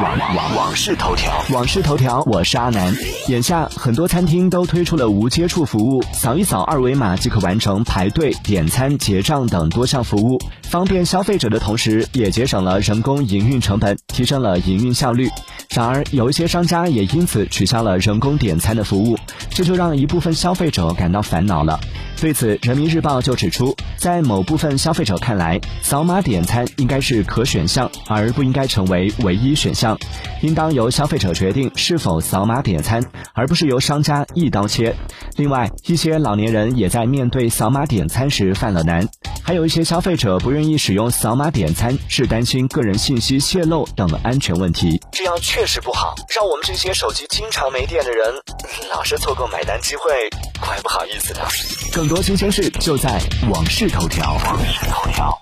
网网网事头条，网事头条，我是阿南。眼下很多餐厅都推出了无接触服务，扫一扫二维码即可完成排队、点餐、结账等多项服务，方便消费者的同时，也节省了人工营运成本，提升了营运效率。然而，有一些商家也因此取消了人工点餐的服务，这就让一部分消费者感到烦恼了。对此，人民日报就指出，在某部分消费者看来，扫码点餐应该是可选项，而不应该成为唯一选项。应当由消费者决定是否扫码点餐，而不是由商家一刀切。另外，一些老年人也在面对扫码点餐时犯了难，还有一些消费者不愿意使用扫码点餐，是担心个人信息泄露等安全问题。这样确实不好，让我们这些手机经常没电的人，老是错过买单机会，怪不好意思的。更多新鲜事就在《网事头条》。网事头条。